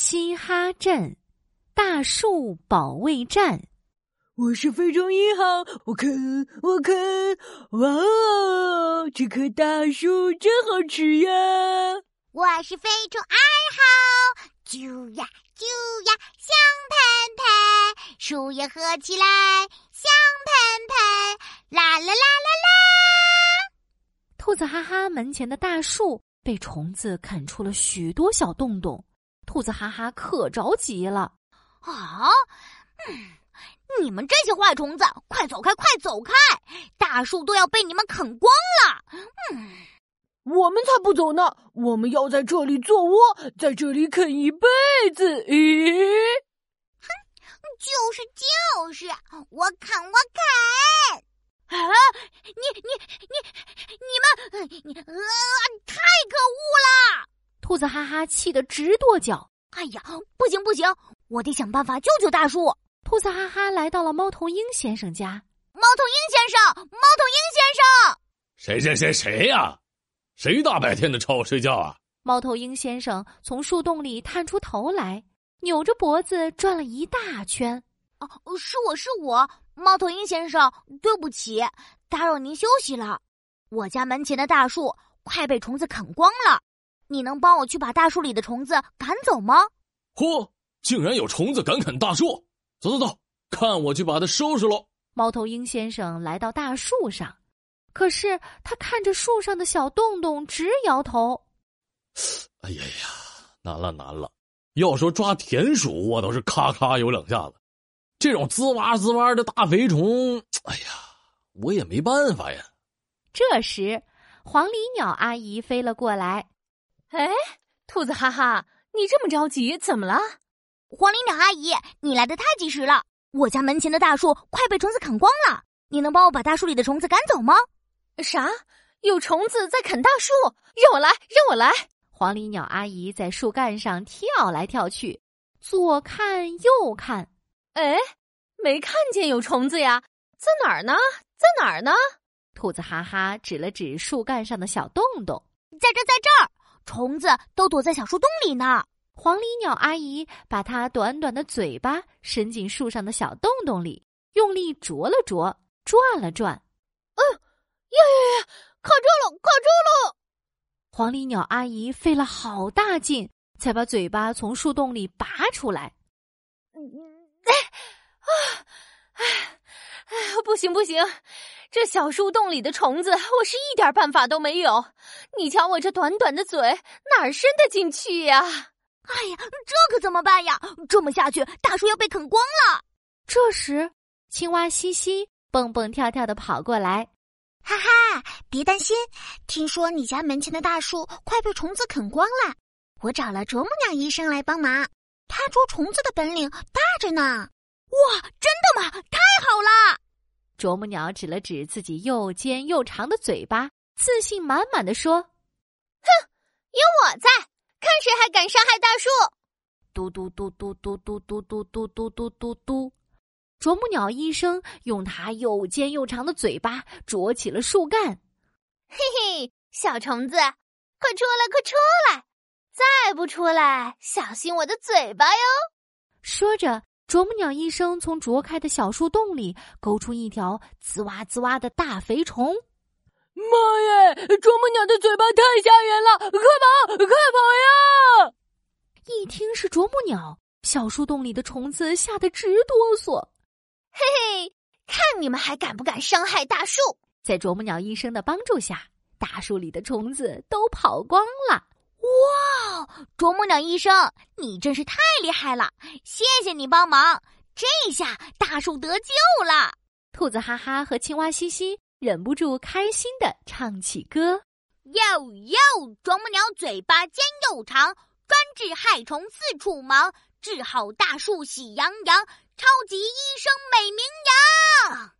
嘻哈镇大树保卫战。我是非洲一号，我啃我啃，哇哦，这棵大树真好吃呀！我是非洲二号，啾呀啾呀香喷喷，树叶合起来香喷喷，啦啦啦啦啦！兔子哈哈门前的大树被虫子啃出了许多小洞洞，兔子哈哈可着急了啊！嗯。你们这些坏虫子，快走开，快走开！大树都要被你们啃光了。嗯，我们才不走呢！我们要在这里做窝，在这里啃一辈子。咦？哼，就是就是，我啃我啃！啊，你你你你们，你呃！兔子哈哈气得直跺脚。哎呀，不行不行，我得想办法救救大树。兔子哈哈来到了猫头鹰先生家。猫头鹰先生，猫头鹰先生，谁谁谁谁呀？谁大白天的吵我睡觉啊？猫头鹰先生从树洞里探出头来，扭着脖子转了一大圈。哦，是我是我，猫头鹰先生，对不起，打扰您休息了。我家门前的大树快被虫子啃光了，你能帮我去把大树里的虫子赶走吗？嚯，竟然有虫子敢啃大树！走走走，看我去把它收拾喽！猫头鹰先生来到大树上，可是他看着树上的小洞洞，直摇头。哎呀呀，难了难了！要说抓田鼠，我倒是咔咔有两下子，这种滋哇滋哇的大肥虫，哎呀，我也没办法呀。这时，黄鹂鸟阿姨飞了过来。哎，兔子哈哈，你这么着急，怎么了？黄鹂鸟阿姨，你来的太及时了！我家门前的大树快被虫子啃光了，你能帮我把大树里的虫子赶走吗？啥？有虫子在啃大树？让我来，让我来！黄鹂鸟阿姨在树干上跳来跳去，左看右看，哎，没看见有虫子呀？在哪儿呢？在哪儿呢？兔子哈哈指了指树干上的小洞洞，在这，在这儿，虫子都躲在小树洞里呢。黄鹂鸟阿姨把它短短的嘴巴伸进树上的小洞洞里，用力啄了啄，转了转。嗯，呀呀呀，卡住了，卡住了！黄鹂鸟阿姨费了好大劲，才把嘴巴从树洞里拔出来。哎，啊，哎，哎，不行不行，这小树洞里的虫子，我是一点办法都没有。你瞧我这短短的嘴，哪儿伸得进去呀？哎呀，这可怎么办呀？这么下去，大树要被啃光了。这时，青蛙西西蹦蹦跳跳的跑过来，哈哈，别担心，听说你家门前的大树快被虫子啃光了，我找了啄木鸟医生来帮忙，他捉虫子的本领大着呢。哇，真的吗？太好了！啄木鸟指了指自己又尖又长的嘴巴，自信满满的说：“哼，有我在。”看谁还敢伤害大树！嘟嘟嘟嘟嘟嘟嘟嘟嘟嘟嘟嘟嘟，啄木鸟医生用它又尖又长的嘴巴啄起了树干。嘿嘿，小虫子，快出来，快出来！再不出来，小心我的嘴巴哟！说着，啄木鸟医生从啄开的小树洞里勾出一条滋哇滋哇的大肥虫。妈耶！啄木鸟的嘴巴太吓人了，快跑，快跑呀！一听是啄木鸟，小树洞里的虫子吓得直哆嗦。嘿嘿，看你们还敢不敢伤害大树！在啄木鸟医生的帮助下，大树里的虫子都跑光了。哇，啄木鸟医生，你真是太厉害了！谢谢你帮忙，这下大树得救了。兔子哈哈和青蛙嘻嘻。忍不住开心的唱起歌：哟哟，啄木鸟嘴巴尖又长，专治害虫四处忙，治好大树喜洋洋，超级医生美名扬。